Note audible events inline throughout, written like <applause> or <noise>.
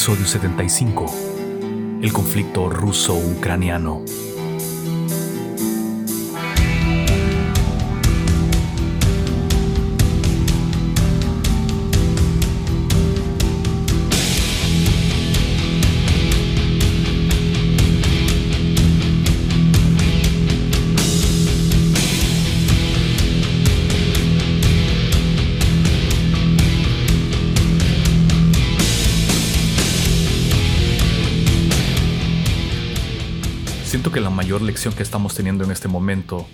Episodio 75 El conflicto ruso-ucraniano mayor lección que estamos teniendo en este momento,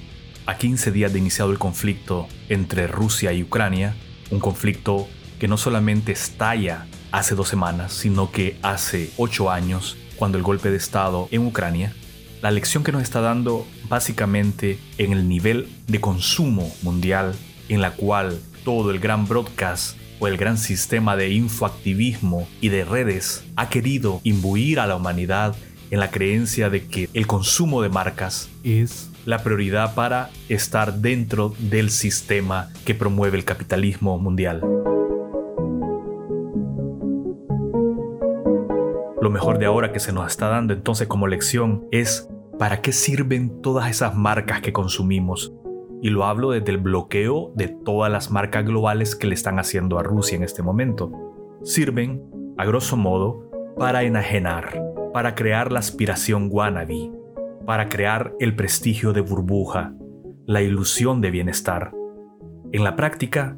a 15 días de iniciado el conflicto entre Rusia y Ucrania, un conflicto que no solamente estalla hace dos semanas, sino que hace ocho años, cuando el golpe de Estado en Ucrania, la lección que nos está dando básicamente en el nivel de consumo mundial en la cual todo el gran broadcast o el gran sistema de infoactivismo y de redes ha querido imbuir a la humanidad en la creencia de que el consumo de marcas es la prioridad para estar dentro del sistema que promueve el capitalismo mundial. Lo mejor de ahora que se nos está dando entonces como lección es para qué sirven todas esas marcas que consumimos. Y lo hablo desde el bloqueo de todas las marcas globales que le están haciendo a Rusia en este momento. Sirven, a grosso modo, para enajenar, para crear la aspiración wannabe, para crear el prestigio de burbuja, la ilusión de bienestar. En la práctica,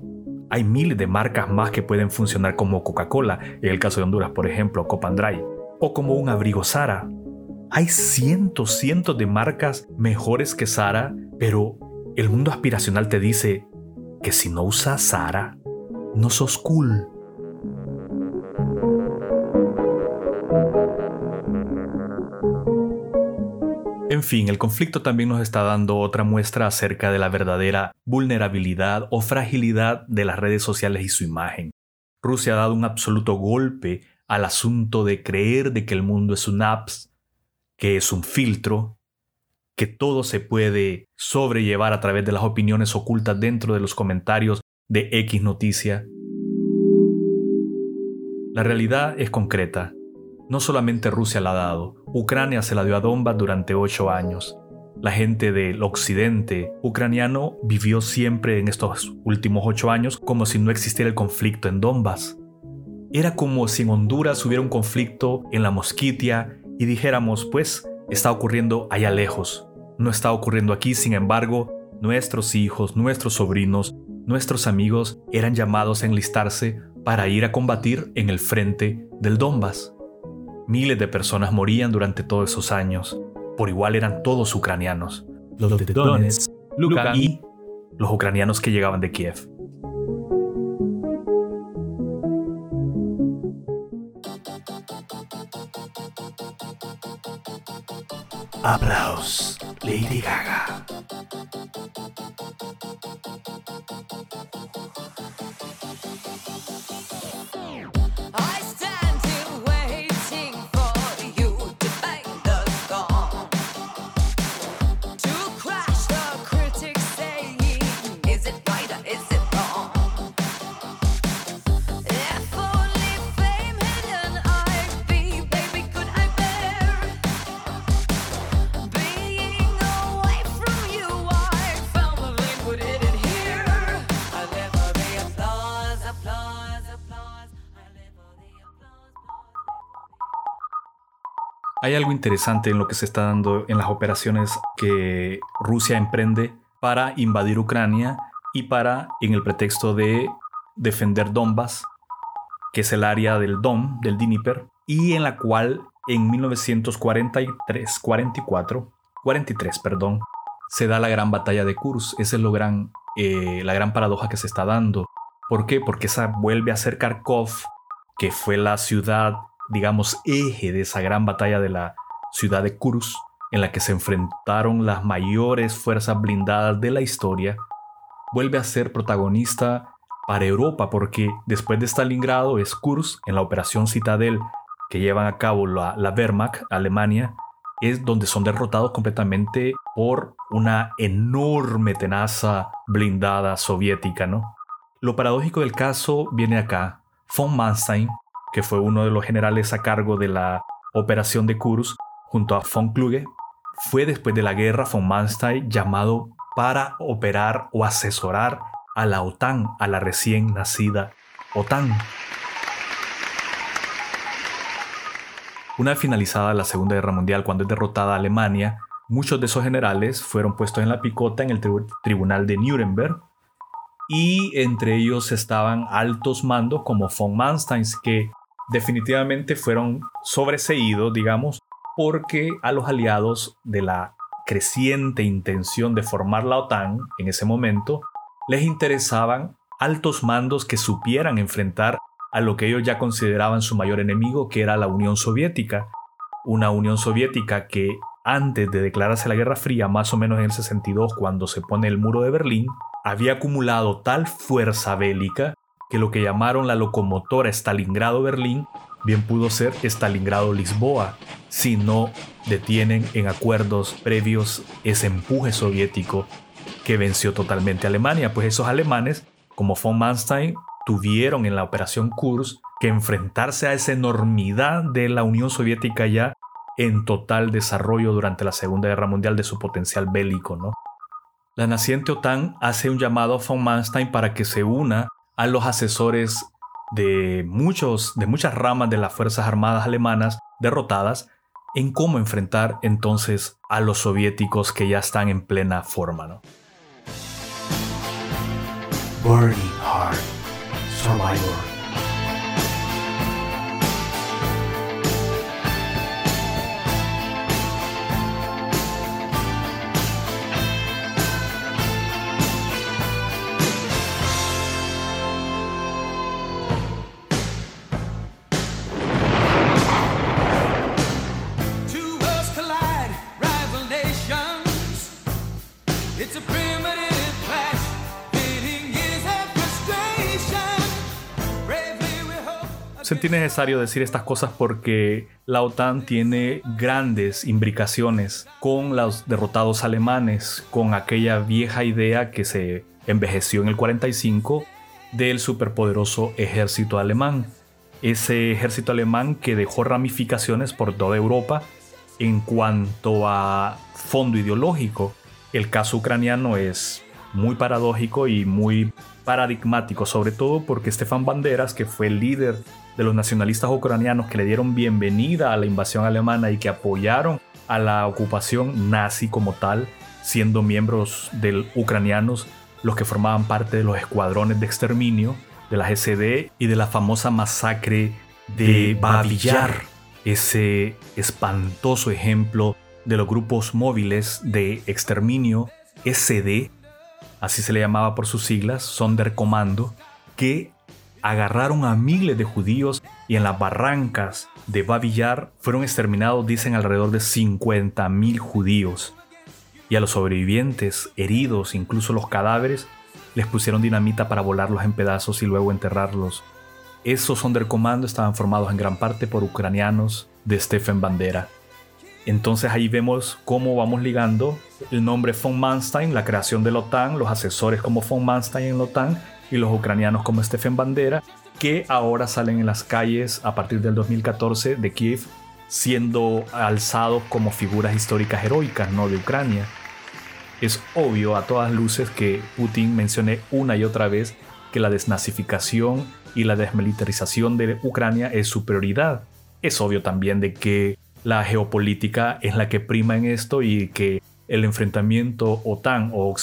hay miles de marcas más que pueden funcionar como Coca-Cola, en el caso de Honduras, por ejemplo, Copandray, o como un abrigo Sara. Hay cientos, cientos de marcas mejores que Sara, pero el mundo aspiracional te dice que si no usas Sara, no sos cool. En fin, el conflicto también nos está dando otra muestra acerca de la verdadera vulnerabilidad o fragilidad de las redes sociales y su imagen. Rusia ha dado un absoluto golpe al asunto de creer de que el mundo es un apps, que es un filtro, que todo se puede sobrellevar a través de las opiniones ocultas dentro de los comentarios de X noticia. La realidad es concreta. No solamente Rusia la ha dado, Ucrania se la dio a Donbass durante ocho años. La gente del occidente ucraniano vivió siempre en estos últimos ocho años como si no existiera el conflicto en Donbass. Era como si en Honduras hubiera un conflicto en la Mosquitia y dijéramos, pues, está ocurriendo allá lejos. No está ocurriendo aquí, sin embargo, nuestros hijos, nuestros sobrinos, nuestros amigos eran llamados a enlistarse para ir a combatir en el frente del Donbass. Miles de personas morían durante todos esos años. Por igual eran todos ucranianos. Los de Donetsk, Luka y los ucranianos que llegaban de Kiev. Aplaus, Lady Gaga. Interesante en lo que se está dando en las operaciones que Rusia emprende para invadir Ucrania y para, en el pretexto de defender Donbass, que es el área del Don, del Dnieper, y en la cual en 1943, 44, 43, perdón, se da la gran batalla de Kursk. Esa es lo gran, eh, la gran paradoja que se está dando. ¿Por qué? Porque esa vuelve a ser Kharkov, que fue la ciudad, digamos, eje de esa gran batalla de la ciudad de Kursk, en la que se enfrentaron las mayores fuerzas blindadas de la historia, vuelve a ser protagonista para Europa, porque después de Stalingrado es Kursk, en la operación Citadel que llevan a cabo la, la Wehrmacht, Alemania, es donde son derrotados completamente por una enorme tenaza blindada soviética, ¿no? Lo paradójico del caso viene acá. Von Manstein, que fue uno de los generales a cargo de la operación de Kursk, junto a von Kluge, fue después de la guerra von Manstein llamado para operar o asesorar a la OTAN, a la recién nacida OTAN. Una vez finalizada la Segunda Guerra Mundial, cuando es derrotada Alemania, muchos de esos generales fueron puestos en la picota en el tribunal de Nuremberg y entre ellos estaban altos mandos como von Manstein que definitivamente fueron sobreseídos, digamos, porque a los aliados de la creciente intención de formar la OTAN en ese momento les interesaban altos mandos que supieran enfrentar a lo que ellos ya consideraban su mayor enemigo, que era la Unión Soviética. Una Unión Soviética que antes de declararse la Guerra Fría, más o menos en el 62, cuando se pone el muro de Berlín, había acumulado tal fuerza bélica que lo que llamaron la locomotora Stalingrado-Berlín bien pudo ser Stalingrado-Lisboa, si no detienen en acuerdos previos ese empuje soviético que venció totalmente a Alemania, pues esos alemanes, como von Manstein, tuvieron en la operación Kursk que enfrentarse a esa enormidad de la Unión Soviética ya en total desarrollo durante la Segunda Guerra Mundial de su potencial bélico, ¿no? La naciente OTAN hace un llamado a von Manstein para que se una a los asesores de, muchos, de muchas ramas de las Fuerzas Armadas alemanas derrotadas en cómo enfrentar entonces a los soviéticos que ya están en plena forma. ¿no? Burning Survivor. Sentí necesario decir estas cosas porque la OTAN tiene grandes imbricaciones con los derrotados alemanes, con aquella vieja idea que se envejeció en el 45 del superpoderoso ejército alemán. Ese ejército alemán que dejó ramificaciones por toda Europa en cuanto a fondo ideológico. El caso ucraniano es muy paradójico y muy paradigmático, sobre todo porque Stefan Banderas, que fue el líder de los nacionalistas ucranianos que le dieron bienvenida a la invasión alemana y que apoyaron a la ocupación nazi como tal, siendo miembros del ucranianos los que formaban parte de los escuadrones de exterminio de la GCD y de la famosa masacre de Babillar, ese espantoso ejemplo de los grupos móviles de exterminio SD, así se le llamaba por sus siglas, Sonderkommando, que agarraron a miles de judíos y en las barrancas de Babillar fueron exterminados, dicen, alrededor de 50.000 judíos. Y a los sobrevivientes, heridos, incluso los cadáveres, les pusieron dinamita para volarlos en pedazos y luego enterrarlos. Esos Sonderkommando estaban formados en gran parte por ucranianos de Stephen Bandera. Entonces ahí vemos cómo vamos ligando el nombre von Manstein, la creación de la OTAN, los asesores como von Manstein en la OTAN y los ucranianos como Stephen Bandera, que ahora salen en las calles a partir del 2014 de Kiev, siendo alzados como figuras históricas heroicas ¿no? de Ucrania. Es obvio a todas luces que Putin mencione una y otra vez que la desnazificación y la desmilitarización de Ucrania es su prioridad. Es obvio también de que la geopolítica es la que prima en esto y que el enfrentamiento OTAN o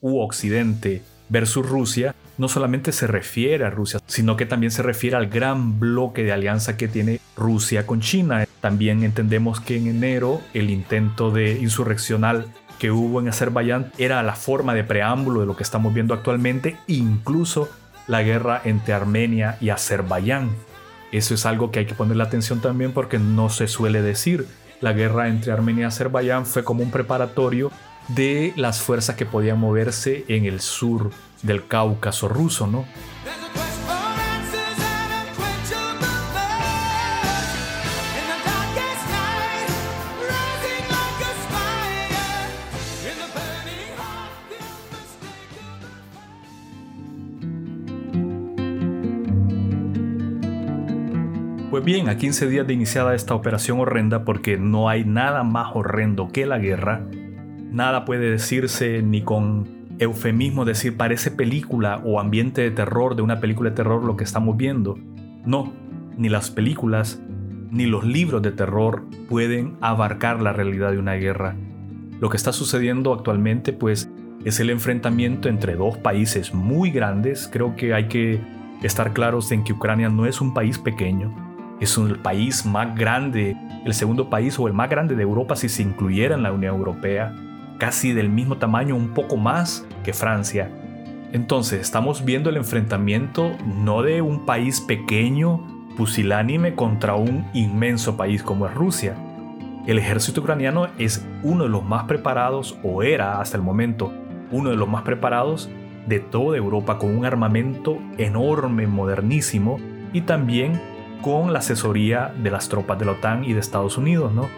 u Occidente versus Rusia no solamente se refiere a Rusia, sino que también se refiere al gran bloque de alianza que tiene Rusia con China. También entendemos que en enero el intento de insurreccional que hubo en Azerbaiyán era la forma de preámbulo de lo que estamos viendo actualmente, incluso la guerra entre Armenia y Azerbaiyán. Eso es algo que hay que ponerle atención también porque no se suele decir. La guerra entre Armenia y Azerbaiyán fue como un preparatorio de las fuerzas que podían moverse en el sur del Cáucaso ruso, ¿no? Pues bien, a 15 días de iniciada esta operación horrenda, porque no hay nada más horrendo que la guerra, nada puede decirse ni con eufemismo decir parece película o ambiente de terror de una película de terror lo que estamos viendo. No, ni las películas ni los libros de terror pueden abarcar la realidad de una guerra. Lo que está sucediendo actualmente pues es el enfrentamiento entre dos países muy grandes. Creo que hay que estar claros en que Ucrania no es un país pequeño, es el país más grande, el segundo país o el más grande de Europa si se incluyera en la Unión Europea, casi del mismo tamaño, un poco más que Francia. Entonces estamos viendo el enfrentamiento no de un país pequeño, pusilánime, contra un inmenso país como es Rusia. El ejército ucraniano es uno de los más preparados, o era hasta el momento uno de los más preparados de toda Europa, con un armamento enorme, modernísimo, y también con la asesoría de las tropas de la OTAN y de Estados Unidos, ¿no?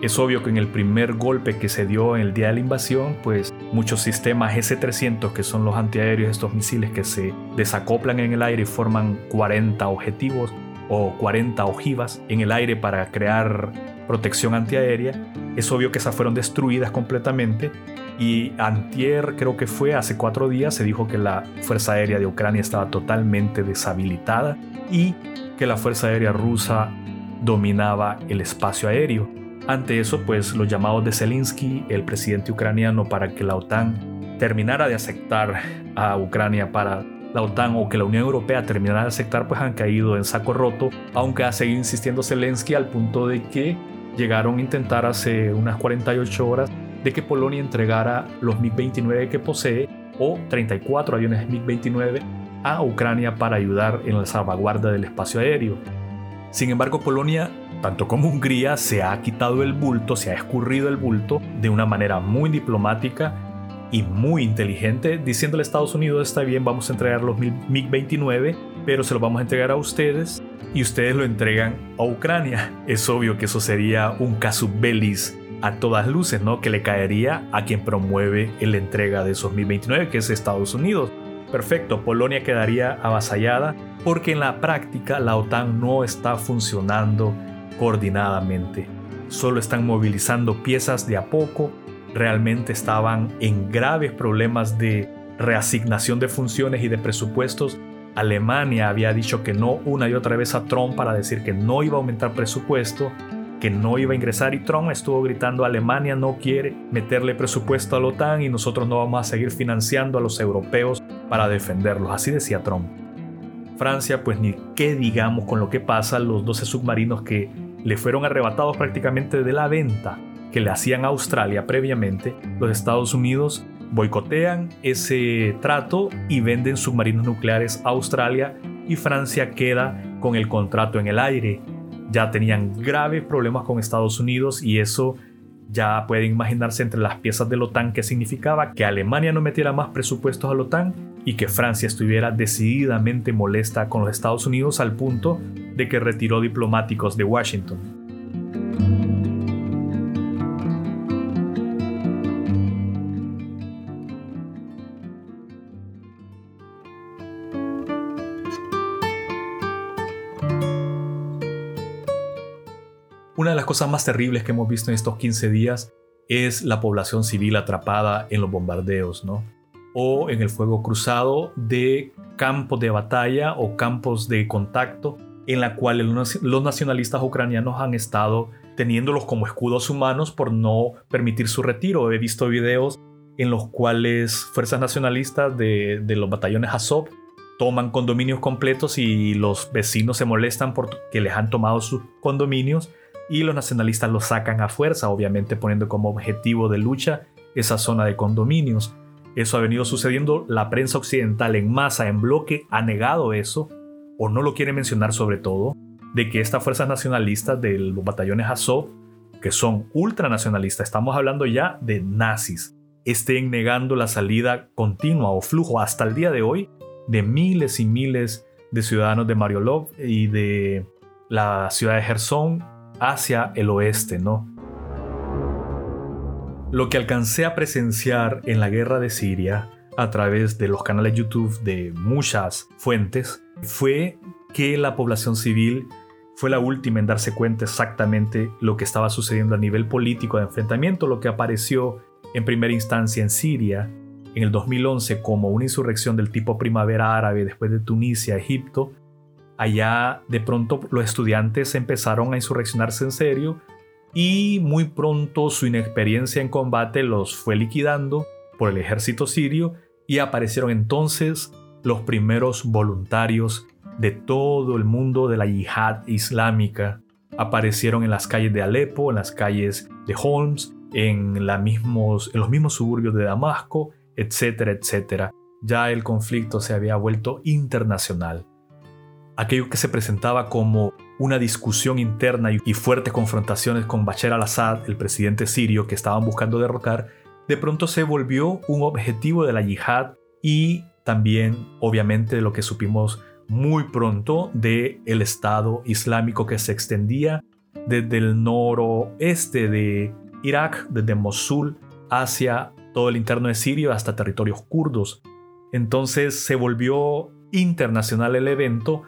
Es obvio que en el primer golpe que se dio en el día de la invasión, pues muchos sistemas S-300, que son los antiaéreos, estos misiles que se desacoplan en el aire y forman 40 objetivos o 40 ojivas en el aire para crear protección antiaérea, es obvio que esas fueron destruidas completamente y antier, creo que fue hace cuatro días, se dijo que la Fuerza Aérea de Ucrania estaba totalmente deshabilitada y que la Fuerza Aérea rusa dominaba el espacio aéreo. Ante eso, pues los llamados de Zelensky, el presidente ucraniano, para que la OTAN terminara de aceptar a Ucrania para la OTAN o que la Unión Europea terminara de aceptar, pues han caído en saco roto, aunque ha seguido insistiendo Zelensky al punto de que llegaron a intentar hace unas 48 horas de que Polonia entregara los MiG-29 que posee o 34 aviones MiG-29 a Ucrania para ayudar en la salvaguarda del espacio aéreo. Sin embargo, Polonia, tanto como Hungría, se ha quitado el bulto, se ha escurrido el bulto de una manera muy diplomática y muy inteligente, diciéndole a Estados Unidos, está bien, vamos a entregar los MiG-29, pero se los vamos a entregar a ustedes y ustedes lo entregan a Ucrania. <laughs> Es obvio que eso sería un casus bellis a todas luces, ¿no? Que le caería a quien promueve la entrega de esos MiG-29, que es Estados Unidos. Perfecto, Polonia quedaría avasallada porque en la práctica la OTAN no está funcionando coordinadamente. Solo están movilizando piezas de a poco, realmente estaban en graves problemas de reasignación de funciones y de presupuestos. Alemania había dicho que no una y otra vez a Trump para decir que no iba a aumentar presupuesto, que no iba a ingresar y Trump estuvo gritando Alemania no quiere meterle presupuesto a la OTAN y nosotros no vamos a seguir financiando a los europeos para defenderlos, así decía Trump. Francia, pues ni qué digamos con lo que pasa, los 12 submarinos que le fueron arrebatados prácticamente de la venta que le hacían a Australia previamente, los Estados Unidos boicotean ese trato y venden submarinos nucleares a Australia y Francia queda con el contrato en el aire. Ya tenían graves problemas con Estados Unidos y eso ya pueden imaginarse entre las piezas de la OTAN que significaba que Alemania no metiera más presupuestos a la OTAN y que Francia estuviera decididamente molesta con los Estados Unidos al punto de que retiró diplomáticos de Washington. Una de las cosas más terribles que hemos visto en estos 15 días es la población civil atrapada en los bombardeos, ¿no? O en el fuego cruzado de campos de batalla o campos de contacto en la cual los nacionalistas ucranianos han estado teniéndolos como escudos humanos por no permitir su retiro. He visto videos en los cuales fuerzas nacionalistas de, de los batallones Azov toman condominios completos y los vecinos se molestan porque les han tomado sus condominios y los nacionalistas los sacan a fuerza, obviamente poniendo como objetivo de lucha esa zona de condominios. Eso ha venido sucediendo, la prensa occidental en masa, en bloque, ha negado eso, o no lo quiere mencionar sobre todo, de que estas fuerzas nacionalistas de los batallones Azov, que son ultranacionalistas, estamos hablando ya de nazis, estén negando la salida continua o flujo hasta el día de hoy de miles y miles de ciudadanos de Mariolov y de la ciudad de Gerson hacia el oeste, ¿no? Lo que alcancé a presenciar en la guerra de Siria a través de los canales YouTube de muchas fuentes fue que la población civil fue la última en darse cuenta exactamente lo que estaba sucediendo a nivel político de enfrentamiento, lo que apareció en primera instancia en Siria en el 2011 como una insurrección del tipo primavera árabe después de Tunisia, Egipto, allá de pronto los estudiantes empezaron a insurreccionarse en serio y muy pronto su inexperiencia en combate los fue liquidando por el ejército sirio y aparecieron entonces los primeros voluntarios de todo el mundo de la yihad islámica. Aparecieron en las calles de Alepo, en las calles de Holmes, en, en los mismos suburbios de Damasco, etcétera, etcétera. Ya el conflicto se había vuelto internacional. Aquello que se presentaba como una discusión interna y fuertes confrontaciones con Bashar al-Assad, el presidente sirio que estaban buscando derrocar, de pronto se volvió un objetivo de la yihad y también, obviamente, de lo que supimos muy pronto de el Estado Islámico que se extendía desde el noroeste de Irak, desde Mosul hacia todo el interno de Siria hasta territorios kurdos. Entonces se volvió internacional el evento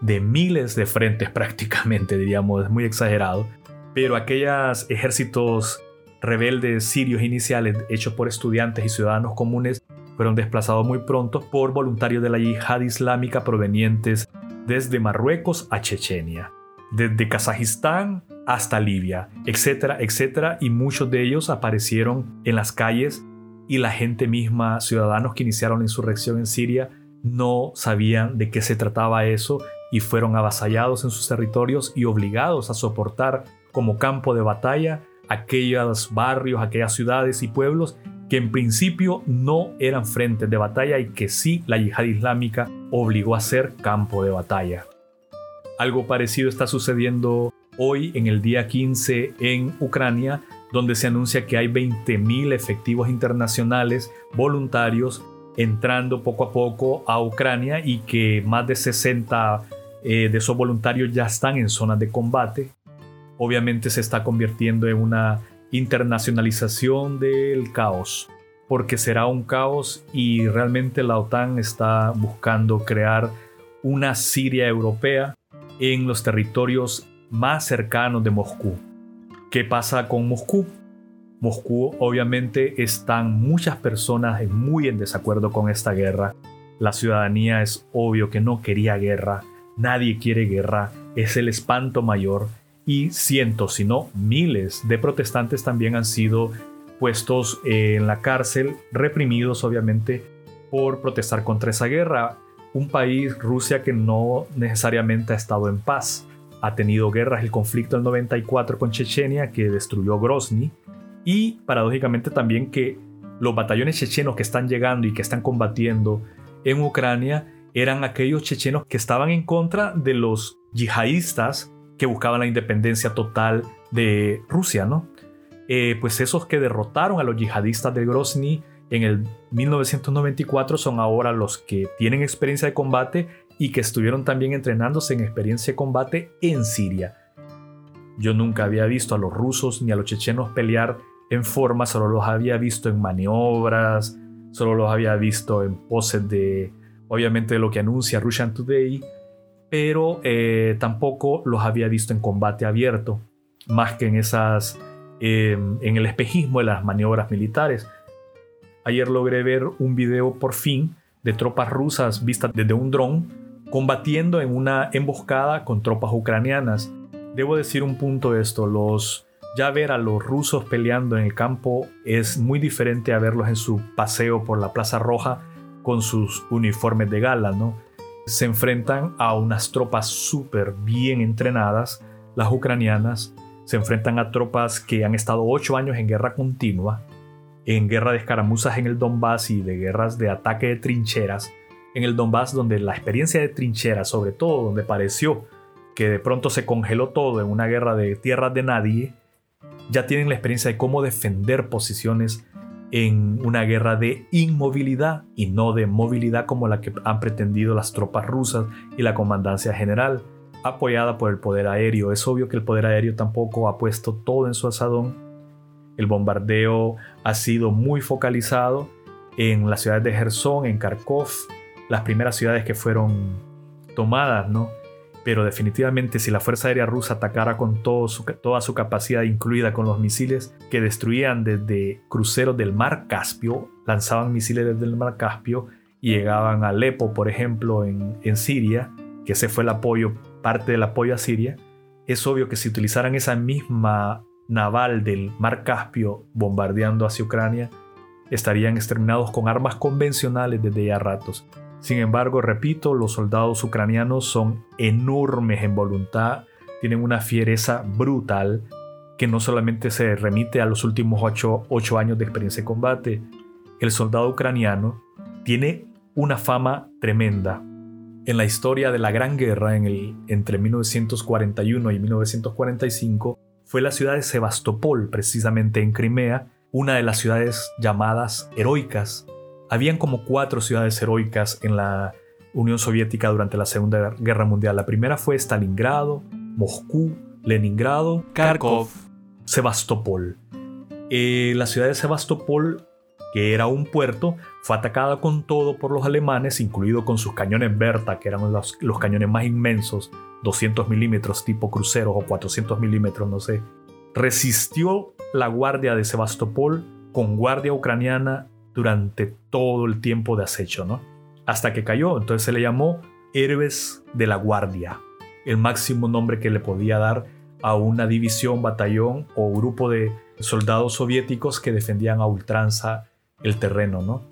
de miles de frentes <laughs> prácticamente, diríamos, es muy exagerado, pero aquellos ejércitos rebeldes sirios iniciales hechos por estudiantes y ciudadanos comunes fueron desplazados muy pronto por voluntarios de la yihad islámica provenientes desde Marruecos a Chechenia, desde Kazajistán hasta Libia, etcétera, etcétera, y muchos de ellos aparecieron en las calles y la gente misma, ciudadanos que iniciaron la insurrección en Siria, no sabían de qué se trataba eso y fueron avasallados en sus territorios y obligados a soportar como campo de batalla aquellos barrios, aquellas ciudades y pueblos que en principio no eran frentes de batalla y que sí la yihad islámica obligó a ser campo de batalla. Algo parecido está sucediendo hoy en el día 15 en Ucrania, donde se anuncia que hay 20.000 efectivos internacionales voluntarios entrando poco a poco a Ucrania y que más de 60 eh, de esos voluntarios ya están en zonas de combate. Obviamente se está convirtiendo en una internacionalización del caos, porque será un caos y realmente la OTAN está buscando crear una Siria europea en los territorios más cercanos de Moscú. ¿Qué pasa con Moscú? Moscú obviamente están muchas personas muy en desacuerdo con esta guerra. La ciudadanía es obvio que no quería guerra, nadie quiere guerra, es el espanto mayor y cientos, si no miles de protestantes también han sido puestos en la cárcel, reprimidos obviamente por protestar contra esa guerra. Un país, Rusia, que no necesariamente ha estado en paz. Ha tenido guerras, el conflicto del 94 con Chechenia, que destruyó Grozny, y paradójicamente también que los batallones chechenos que están llegando y que están combatiendo en Ucrania eran aquellos chechenos que estaban en contra de los yihadistas que buscaban la independencia total de Rusia, ¿no? Eh, pues esos que derrotaron a los yihadistas de Grozny en el 1994 son ahora los que tienen experiencia de combate y que estuvieron también entrenándose en experiencia de combate en Siria. Yo nunca había visto a los rusos ni a los chechenos pelear en forma, solo los había visto en maniobras, solo los había visto en poses de, obviamente, lo que anuncia Russian Today, pero eh, tampoco los había visto en combate abierto, más que en esas, em, en el espejismo de las maniobras militares. Ayer logré ver un video por fin de tropas rusas vistas desde un dron combatiendo en una emboscada con tropas ucranianas. Debo decir un punto de esto, los Ya ver a los rusos peleando en el campo es muy diferente a verlos en su paseo por la Plaza Roja con sus uniformes de gala, ¿no? Se enfrentan a unas tropas súper bien entrenadas, las ucranianas, se enfrentan a tropas que han estado ocho años en guerra continua, en guerra de escaramuzas en el Donbass y de guerras de ataque de trincheras, en el Donbass donde la experiencia de trincheras, sobre todo donde pareció que de pronto se congeló todo en una guerra de tierras de nadie, ya tienen la experiencia de cómo defender posiciones en una guerra de inmovilidad y no de movilidad como la que han pretendido las tropas rusas y la comandancia general, apoyada por el poder aéreo. Es obvio que el poder aéreo tampoco ha puesto todo en su asadón. El bombardeo ha sido muy focalizado en las ciudades de Gerson, en Kharkov, las primeras ciudades que fueron tomadas, ¿no? Pero definitivamente si la Fuerza Aérea Rusa atacara con toda su capacidad, incluida con los misiles que destruían desde cruceros del mar Caspio, lanzaban misiles desde el mar Caspio y llegaban a Alepo, por ejemplo, en, en Siria, que ese fue el apoyo, parte del apoyo a Siria, es obvio que si utilizaran esa misma naval del mar Caspio bombardeando hacia Ucrania, estarían exterminados con armas convencionales desde ya ratos. Sin embargo, repito, los soldados ucranianos son enormes en voluntad, tienen una fiereza brutal que no solamente se remite a los últimos ocho, ocho años de experiencia de combate. El soldado ucraniano tiene una fama tremenda. En la historia de la Gran Guerra en el, entre 1941 y 1945 fue la ciudad de Sebastopol, precisamente en Crimea, una de las ciudades llamadas heroicas habían como cuatro ciudades heroicas en la Unión Soviética durante la Segunda Guerra Mundial. La primera fue Stalingrado, Moscú, Leningrado, Kharkov. Sebastopol. Eh, la ciudad de Sebastopol, que era un puerto, fue atacada con todo por los alemanes, incluido con sus cañones Berta, que eran los, los cañones más inmensos, 200 milímetros tipo cruceros o 400 milímetros, no sé. Resistió la guardia de Sebastopol con guardia ucraniana durante todo el tiempo de acecho, ¿no? Hasta que cayó, entonces se le llamó Héroes de la Guardia, el máximo nombre que le podía dar a una división, batallón o grupo de soldados soviéticos que defendían a ultranza el terreno, ¿no?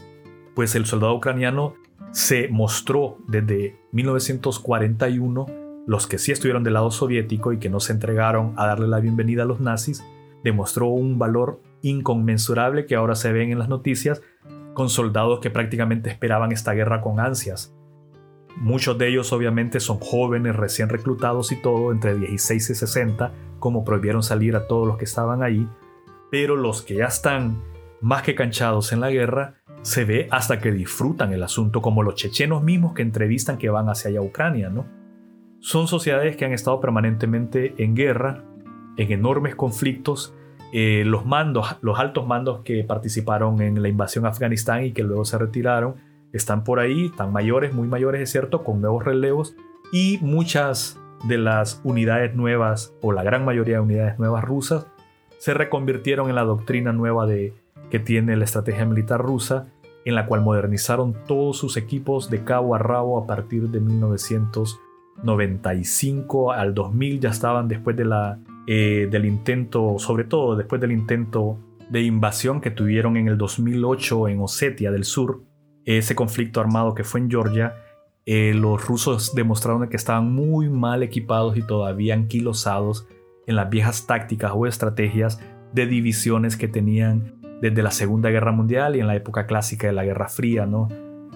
Pues el soldado ucraniano se mostró desde 1941, los que sí estuvieron del lado soviético y que no se entregaron a darle la bienvenida a los nazis, demostró un valor inconmensurable que ahora se ven en las noticias con soldados que prácticamente esperaban esta guerra con ansias. Muchos de ellos obviamente son jóvenes recién reclutados y todo, entre 16 y 60, como prohibieron salir a todos los que estaban ahí, pero los que ya están más que canchados en la guerra, se ve hasta que disfrutan el asunto, como los chechenos mismos que entrevistan que van hacia allá a Ucrania, ¿no? Son sociedades que han estado permanentemente en guerra, en enormes conflictos, eh, los mandos, los altos mandos que participaron en la invasión a Afganistán y que luego se retiraron, están por ahí, están mayores, muy mayores, es cierto, con nuevos relevos y muchas de las unidades nuevas o la gran mayoría de unidades nuevas rusas se reconvirtieron en la doctrina nueva de, que tiene la estrategia militar rusa, en la cual modernizaron todos sus equipos de cabo a rabo a partir de 1995 al 2000 ya estaban después de la, eh, del intento, sobre todo después del intento de invasión que tuvieron en el 2008 en Osetia del Sur, ese conflicto armado que fue en Georgia, eh, los rusos demostraron que estaban muy mal equipados y todavía anquilosados en las viejas tácticas o estrategias de divisiones que tenían desde la Segunda Guerra Mundial y en la época clásica de la Guerra Fría, ¿no?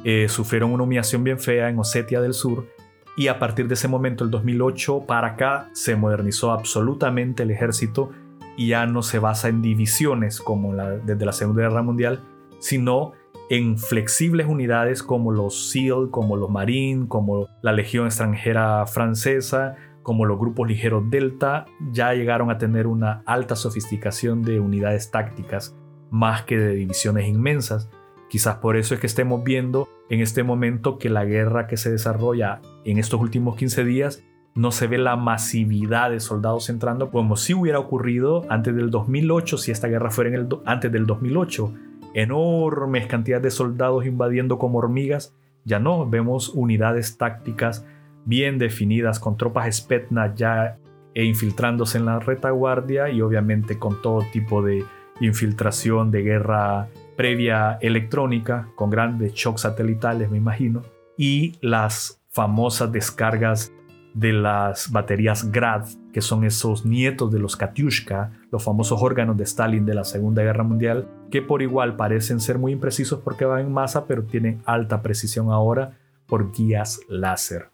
Eh, sufrieron una humillación bien fea en Osetia del Sur y a partir de ese momento, el 2008 para acá, se modernizó absolutamente el ejército y ya no se basa en divisiones como la, desde la Segunda Guerra Mundial, sino en flexibles unidades como los SEAL, como los Marines, como la Legión extranjera francesa, como los grupos ligeros Delta, ya llegaron a tener una alta sofisticación de unidades tácticas más que de divisiones inmensas. Quizás por eso es que estemos viendo en este momento que la guerra que se desarrolla en estos últimos 15 días no se ve la masividad de soldados entrando como si hubiera ocurrido antes del 2008, si esta guerra fuera en el antes del 2008. Enormes cantidades de soldados invadiendo como hormigas. Ya no, vemos unidades tácticas bien definidas con tropas Spetsnaz ya e infiltrándose en la retaguardia y obviamente con todo tipo de infiltración de guerra previa electrónica, con grandes shocks satelitales, me imagino, y las famosas descargas de las baterías Grad, que son esos nietos de los Katyushka, los famosos órganos de Stalin de la Segunda Guerra Mundial, que por igual parecen ser muy imprecisos porque van en masa, pero tienen alta precisión ahora por guías láser.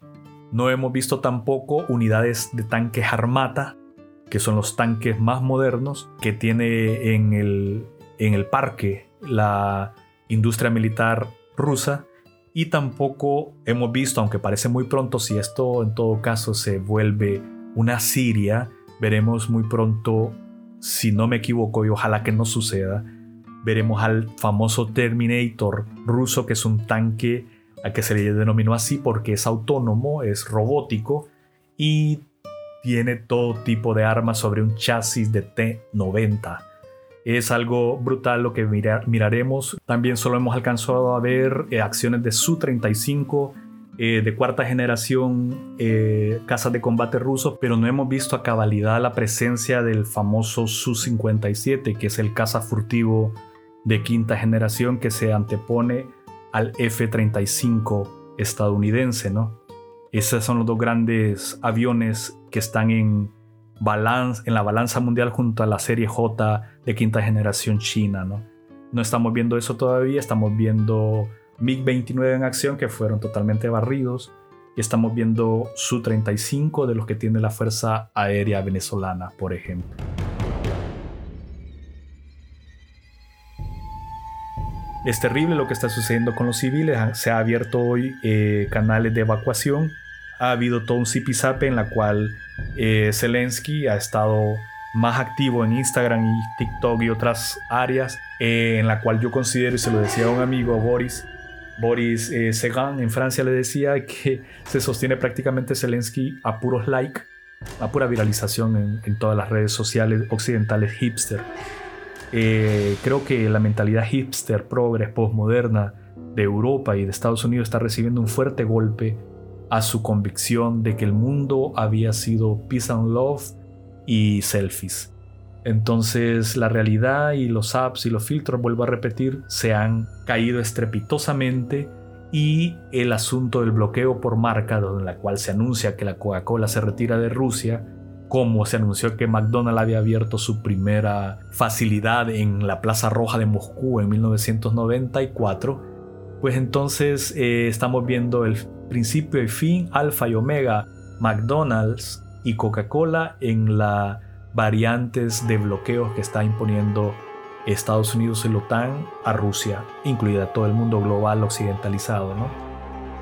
No hemos visto tampoco unidades de tanques Armata, que son los tanques más modernos que tiene en el, en el parque la industria militar rusa. Y tampoco hemos visto, aunque parece muy pronto, si esto en todo caso se vuelve una Siria, veremos muy pronto, si no me equivoco y ojalá que no suceda, veremos al famoso Terminator ruso, que es un tanque a que se le denominó así porque es autónomo, es robótico y tiene todo tipo de armas sobre un chasis de T-90. Es algo brutal lo que mira- miraremos. También solo hemos alcanzado a ver eh, acciones de Su-35, eh, de cuarta generación, eh, casas de combate rusos, pero no hemos visto a cabalidad la presencia del famoso Su-57, que es el caza furtivo de quinta generación que se antepone al F-35 estadounidense, ¿no? Esos son los dos grandes aviones que están en, balanz- en la balanza mundial junto a la serie J de quinta generación china, ¿no? No estamos viendo eso todavía, estamos viendo MiG-29 en acción que fueron totalmente barridos y estamos viendo Su-35 de los que tiene la Fuerza Aérea Venezolana, por ejemplo. Es terrible lo que está sucediendo con los civiles. Se ha abierto hoy eh, canales de evacuación. Ha habido todo un zipizape en la cual eh, Zelensky ha estado más activo en Instagram y TikTok y otras áreas, eh, en la cual yo considero, y se lo decía a un amigo, Boris, Boris eh, Segan, en Francia le decía que <laughs> se sostiene prácticamente Zelensky a puros like, a pura viralización en, todas las redes sociales occidentales hipster. Eh, creo que la mentalidad hipster, progres, postmoderna de Europa y de Estados Unidos está recibiendo un fuerte golpe a su convicción de que el mundo había sido peace and love y selfies. Entonces la realidad y los apps y los filtros, vuelvo a repetir, se han caído estrepitosamente y el asunto del bloqueo por marca, en la cual se anuncia que la Coca-Cola se retira de Rusia, como se anunció que McDonald's había abierto su primera facilidad en la Plaza Roja de Moscú en 1994, pues entonces eh, estamos viendo el principio y fin, alfa y omega, McDonald's y Coca-Cola en las variantes de bloqueos que está imponiendo Estados Unidos y la OTAN a Rusia, incluida todo el mundo global occidentalizado, ¿no?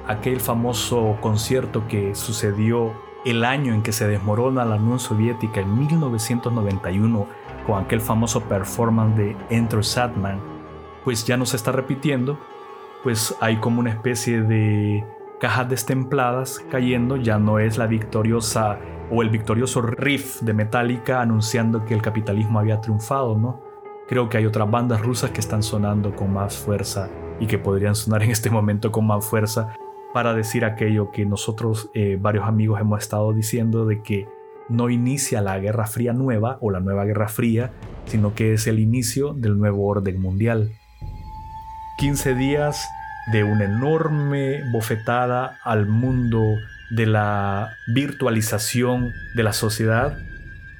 Aquel famoso concierto que sucedió el año en que se desmorona la Unión Soviética en 1991 con aquel famoso performance de Enter Satman, pues ya no se está repitiendo, pues hay como una especie de cajas destempladas cayendo, ya no es la victoriosa o el victorioso riff de Metallica anunciando que el capitalismo había triunfado, ¿no? Creo que hay otras bandas rusas que están sonando con más fuerza y que podrían sonar <laughs> en este momento con más fuerza para decir aquello que nosotros, eh, varios amigos, hemos estado diciendo de que no inicia la Guerra Fría nueva o la nueva Guerra Fría, sino que es el inicio del nuevo orden mundial. 15 días de una enorme bofetada al mundo de la virtualización de la sociedad.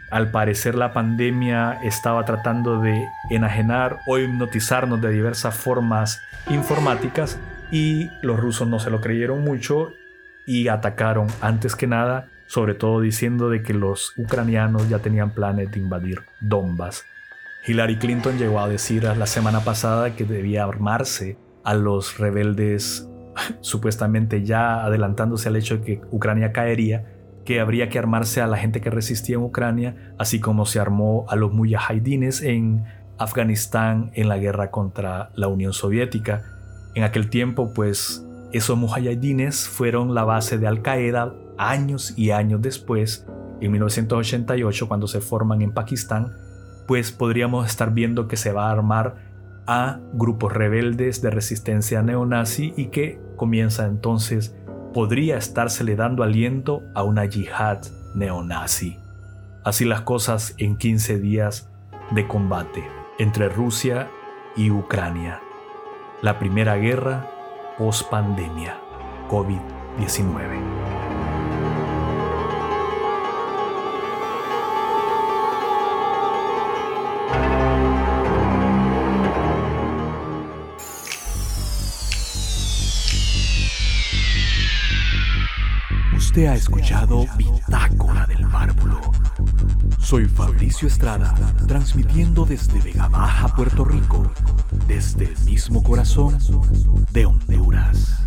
Al parecer la pandemia estaba tratando de enajenar o hipnotizarnos de diversas formas informáticas y los rusos no se lo creyeron mucho y atacaron antes que nada, sobre todo diciendo de que los ucranianos ya tenían planes de invadir Donbass. Hillary Clinton llegó a decir la semana pasada que debía armarse a los rebeldes, <laughs> supuestamente ya adelantándose al hecho de que Ucrania caería, que habría que armarse a la gente que resistía en Ucrania, así como se armó a los mujahidines en Afganistán en la guerra contra la Unión Soviética. En aquel tiempo, pues, esos mujahidines fueron la base de Al Qaeda años y años después, en 1988, cuando se forman en Pakistán, pues podríamos estar viendo que se va a armar a grupos rebeldes de resistencia neonazi y que comienza entonces, podría estársele dando aliento a una yihad neonazi. Así las cosas en 15 días de combate entre Rusia y Ucrania. La primera guerra post pandemia COVID-19. Usted ha escuchado Bitácora del Párvulo. Soy Fabricio Estrada, transmitiendo desde Vega Baja, Puerto Rico, desde el mismo corazón de Honduras.